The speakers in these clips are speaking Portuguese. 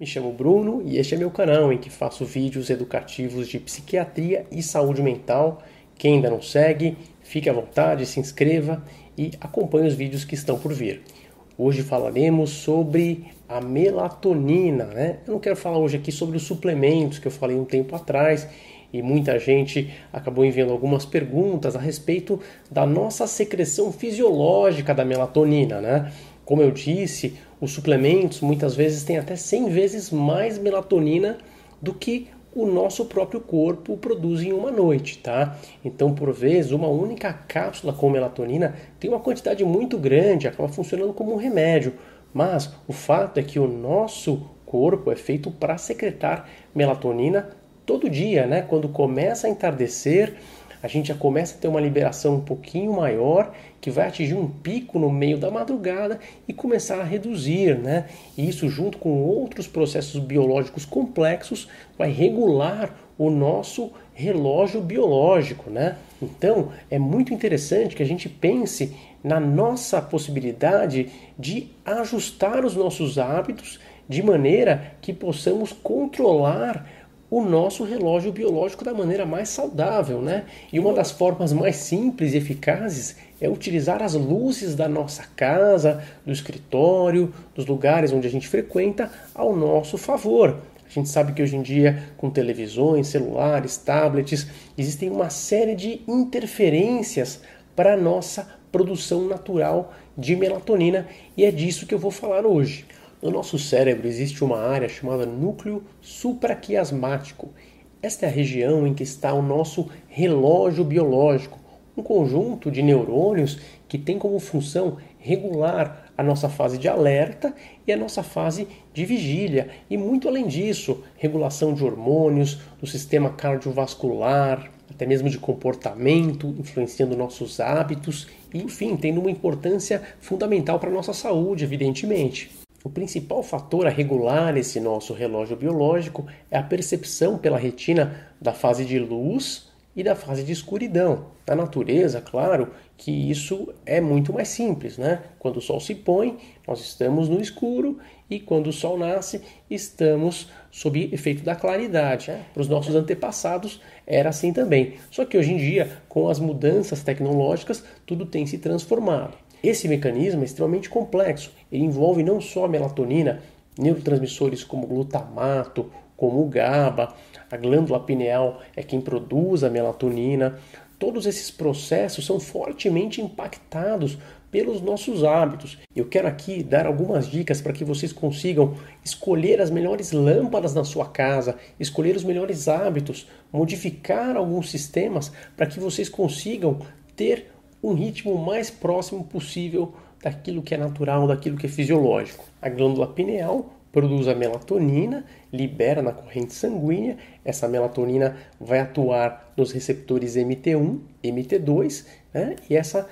Me chamo Bruno e este é meu canal em que faço vídeos educativos de psiquiatria e saúde mental. Quem ainda não segue, fique à vontade, se inscreva e acompanhe os vídeos que estão por vir. Hoje falaremos sobre a melatonina, né? Eu não quero falar hoje aqui sobre os suplementos que eu falei um tempo atrás e muita gente acabou enviando algumas perguntas a respeito da nossa secreção fisiológica da melatonina, né? Como eu disse, os suplementos muitas vezes têm até 100 vezes mais melatonina do que o nosso próprio corpo produz em uma noite, tá? Então, por vezes, uma única cápsula com melatonina tem uma quantidade muito grande, acaba funcionando como um remédio. Mas o fato é que o nosso corpo é feito para secretar melatonina todo dia, né? Quando começa a entardecer, a gente já começa a ter uma liberação um pouquinho maior, que vai atingir um pico no meio da madrugada e começar a reduzir, né? E isso junto com outros processos biológicos complexos vai regular o nosso relógio biológico, né? Então, é muito interessante que a gente pense na nossa possibilidade de ajustar os nossos hábitos de maneira que possamos controlar o nosso relógio biológico da maneira mais saudável, né? E uma das formas mais simples e eficazes é utilizar as luzes da nossa casa, do escritório, dos lugares onde a gente frequenta ao nosso favor. A gente sabe que hoje em dia, com televisões, celulares, tablets, existem uma série de interferências para a nossa produção natural de melatonina e é disso que eu vou falar hoje. No nosso cérebro existe uma área chamada núcleo supraquiasmático. Esta é a região em que está o nosso relógio biológico, um conjunto de neurônios que tem como função regular a nossa fase de alerta e a nossa fase de vigília, e muito além disso, regulação de hormônios, do sistema cardiovascular, até mesmo de comportamento, influenciando nossos hábitos, e enfim, tendo uma importância fundamental para a nossa saúde, evidentemente. O principal fator a regular esse nosso relógio biológico é a percepção pela retina da fase de luz e da fase de escuridão. Na natureza, claro que isso é muito mais simples, né? Quando o sol se põe, nós estamos no escuro e quando o sol nasce, estamos sob efeito da claridade. Né? Para os nossos antepassados era assim também. Só que hoje em dia, com as mudanças tecnológicas, tudo tem se transformado. Esse mecanismo é extremamente complexo. Ele envolve não só a melatonina, neurotransmissores como glutamato, como o GABA, a glândula pineal é quem produz a melatonina. Todos esses processos são fortemente impactados pelos nossos hábitos. Eu quero aqui dar algumas dicas para que vocês consigam escolher as melhores lâmpadas na sua casa, escolher os melhores hábitos, modificar alguns sistemas para que vocês consigam ter um ritmo mais próximo possível daquilo que é natural, daquilo que é fisiológico. A glândula pineal produz a melatonina, libera na corrente sanguínea. Essa melatonina vai atuar nos receptores MT1, MT2, né? e essa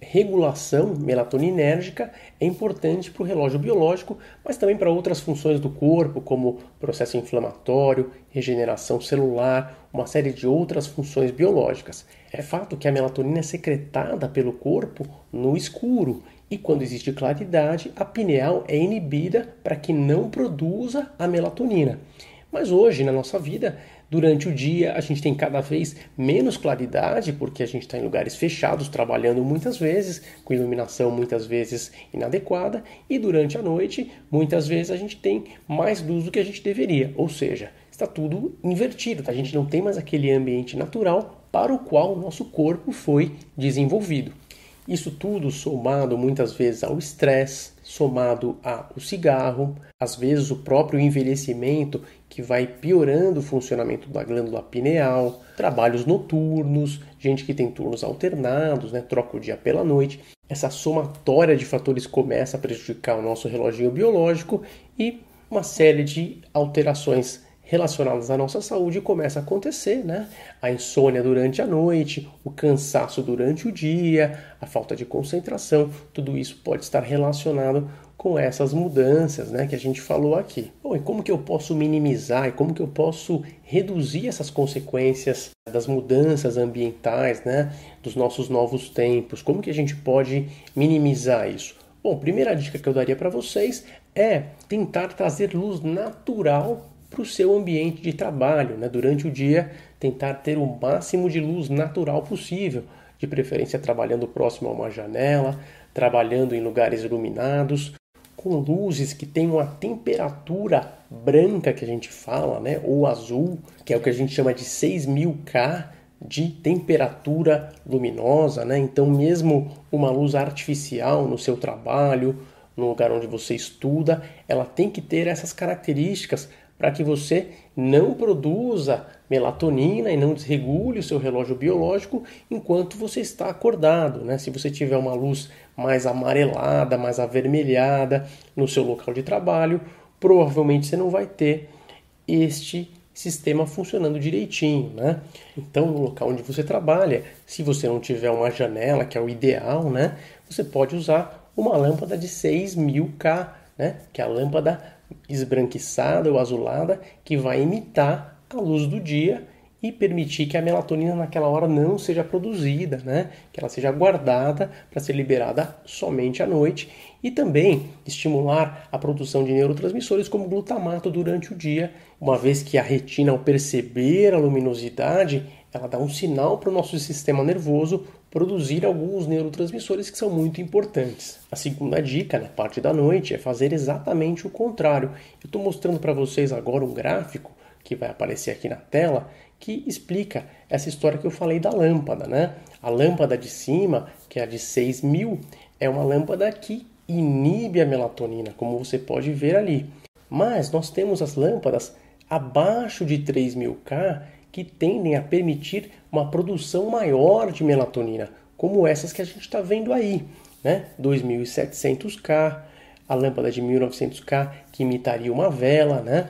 regulação melatoninérgica é importante para o relógio biológico, mas também para outras funções do corpo, como processo inflamatório, regeneração celular, uma série de outras funções biológicas. É fato que a melatonina é secretada pelo corpo no escuro e quando existe claridade, a pineal é inibida para que não produza a melatonina. Mas hoje, na nossa vida, durante o dia, a gente tem cada vez menos claridade, porque a gente está em lugares fechados, trabalhando muitas vezes, com iluminação muitas vezes inadequada, e durante a noite, muitas vezes a gente tem mais luz do que a gente deveria, ou seja, está tudo invertido, a gente não tem mais aquele ambiente natural para o qual o nosso corpo foi desenvolvido. Isso tudo somado muitas vezes ao estresse, somado ao cigarro, às vezes o próprio envelhecimento que vai piorando o funcionamento da glândula pineal, trabalhos noturnos, gente que tem turnos alternados, né, troca o dia pela noite. Essa somatória de fatores começa a prejudicar o nosso reloginho biológico e uma série de alterações relacionadas à nossa saúde começa a acontecer, né? A insônia durante a noite, o cansaço durante o dia, a falta de concentração, tudo isso pode estar relacionado com essas mudanças, né, que a gente falou aqui. Bom, e como que eu posso minimizar e como que eu posso reduzir essas consequências das mudanças ambientais, né, dos nossos novos tempos? Como que a gente pode minimizar isso? Bom, primeira dica que eu daria para vocês é tentar trazer luz natural para o seu ambiente de trabalho. Né? Durante o dia, tentar ter o máximo de luz natural possível, de preferência trabalhando próximo a uma janela, trabalhando em lugares iluminados, com luzes que tenham a temperatura branca que a gente fala, né? ou azul, que é o que a gente chama de 6000K de temperatura luminosa, né? Então, mesmo uma luz artificial no seu trabalho, no lugar onde você estuda, ela tem que ter essas características para que você não produza melatonina e não desregule o seu relógio biológico enquanto você está acordado. Né? Se você tiver uma luz mais amarelada, mais avermelhada no seu local de trabalho, provavelmente você não vai ter este sistema funcionando direitinho, né? Então, no local onde você trabalha, se você não tiver uma janela, que é o ideal, né? Você pode usar uma lâmpada de 6000K, né? Que é a lâmpada esbranquiçada ou azulada que vai imitar a luz do dia e permitir que a melatonina naquela hora não seja produzida, né? que ela seja guardada para ser liberada somente à noite e também estimular a produção de neurotransmissores como glutamato durante o dia, uma vez que a retina ao perceber a luminosidade, ela dá um sinal para o nosso sistema nervoso produzir alguns neurotransmissores que são muito importantes. A segunda dica na parte da noite é fazer exatamente o contrário. Eu estou mostrando para vocês agora um gráfico que vai aparecer aqui na tela que explica essa história que eu falei da lâmpada, né? A lâmpada de cima, que é a de 6000, é uma lâmpada que inibe a melatonina, como você pode ver ali. Mas nós temos as lâmpadas abaixo de 3000K que tendem a permitir uma produção maior de melatonina, como essas que a gente está vendo aí, né? 2700K, a lâmpada de 1900K que imitaria uma vela, né?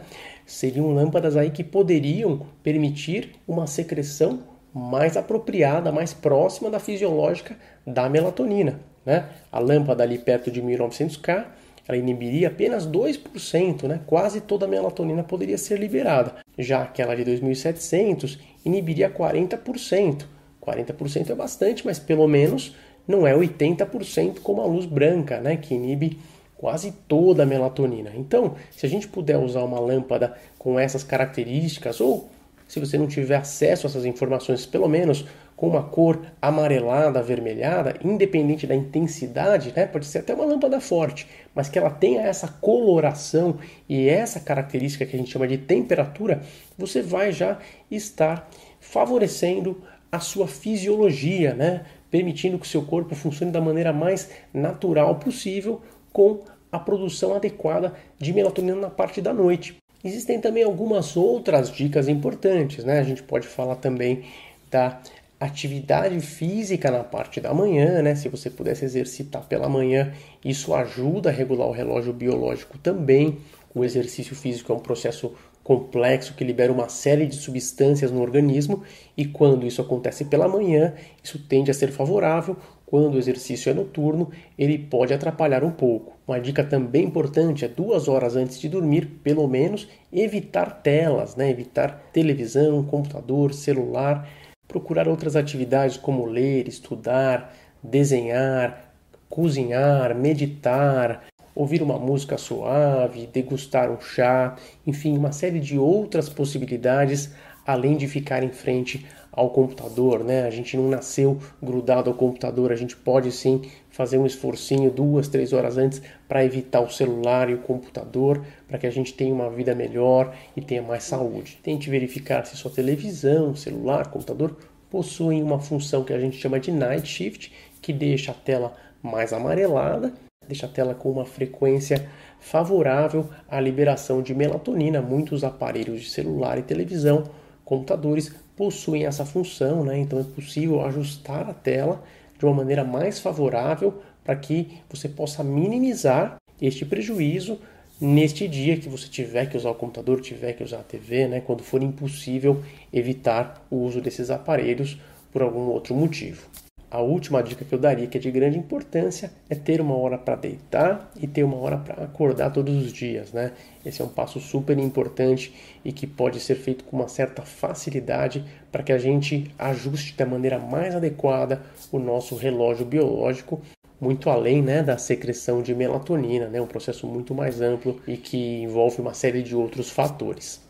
Seriam lâmpadas aí que poderiam permitir uma secreção mais apropriada, mais próxima da fisiológica da melatonina. Né? A lâmpada ali perto de 1900K, ela inibiria apenas 2%, né? quase toda a melatonina poderia ser liberada. Já aquela de 2700 inibiria 40%. 40% é bastante, mas pelo menos não é 80% como a luz branca, né? que inibe quase toda a melatonina. Então, se a gente puder usar uma lâmpada com essas características, ou se você não tiver acesso a essas informações, pelo menos com uma cor amarelada, avermelhada, independente da intensidade, né? pode ser até uma lâmpada forte, mas que ela tenha essa coloração e essa característica que a gente chama de temperatura, você vai já estar favorecendo a sua fisiologia, né? permitindo que o seu corpo funcione da maneira mais natural possível, com a produção adequada de melatonina na parte da noite. Existem também algumas outras dicas importantes, né? A gente pode falar também da atividade física na parte da manhã, né? Se você pudesse exercitar pela manhã, isso ajuda a regular o relógio biológico também. O exercício físico é um processo complexo que libera uma série de substâncias no organismo e quando isso acontece pela manhã, isso tende a ser favorável. Quando o exercício é noturno, ele pode atrapalhar um pouco. Uma dica também importante é duas horas antes de dormir, pelo menos, evitar telas, né? evitar televisão, computador, celular, procurar outras atividades como ler, estudar, desenhar, cozinhar, meditar, ouvir uma música suave, degustar um chá, enfim, uma série de outras possibilidades além de ficar em frente ao computador, né? A gente não nasceu grudado ao computador, a gente pode sim fazer um esforcinho duas, três horas antes para evitar o celular e o computador, para que a gente tenha uma vida melhor e tenha mais saúde. Tente verificar se sua televisão, celular, computador possuem uma função que a gente chama de night shift, que deixa a tela mais amarelada deixa a tela com uma frequência favorável à liberação de melatonina. Muitos aparelhos de celular e televisão, computadores possuem essa função, né? então é possível ajustar a tela de uma maneira mais favorável para que você possa minimizar este prejuízo neste dia que você tiver que usar o computador, tiver que usar a TV, né? quando for impossível evitar o uso desses aparelhos por algum outro motivo. A última dica que eu daria, que é de grande importância, é ter uma hora para deitar e ter uma hora para acordar todos os dias, né? Esse é um passo super importante e que pode ser feito com uma certa facilidade para que a gente ajuste da maneira mais adequada o nosso relógio biológico, muito além né, da secreção de melatonina, né, um processo muito mais amplo e que envolve uma série de outros fatores.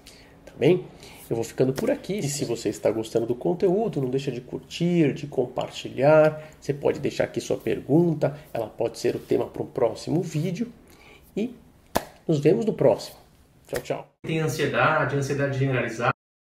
Tá bem? Eu vou ficando por aqui. E se você está gostando do conteúdo, não deixa de curtir, de compartilhar. Você pode deixar aqui sua pergunta, ela pode ser o tema para um próximo vídeo. E nos vemos no próximo. Tchau, tchau. Tem ansiedade, ansiedade generalizada.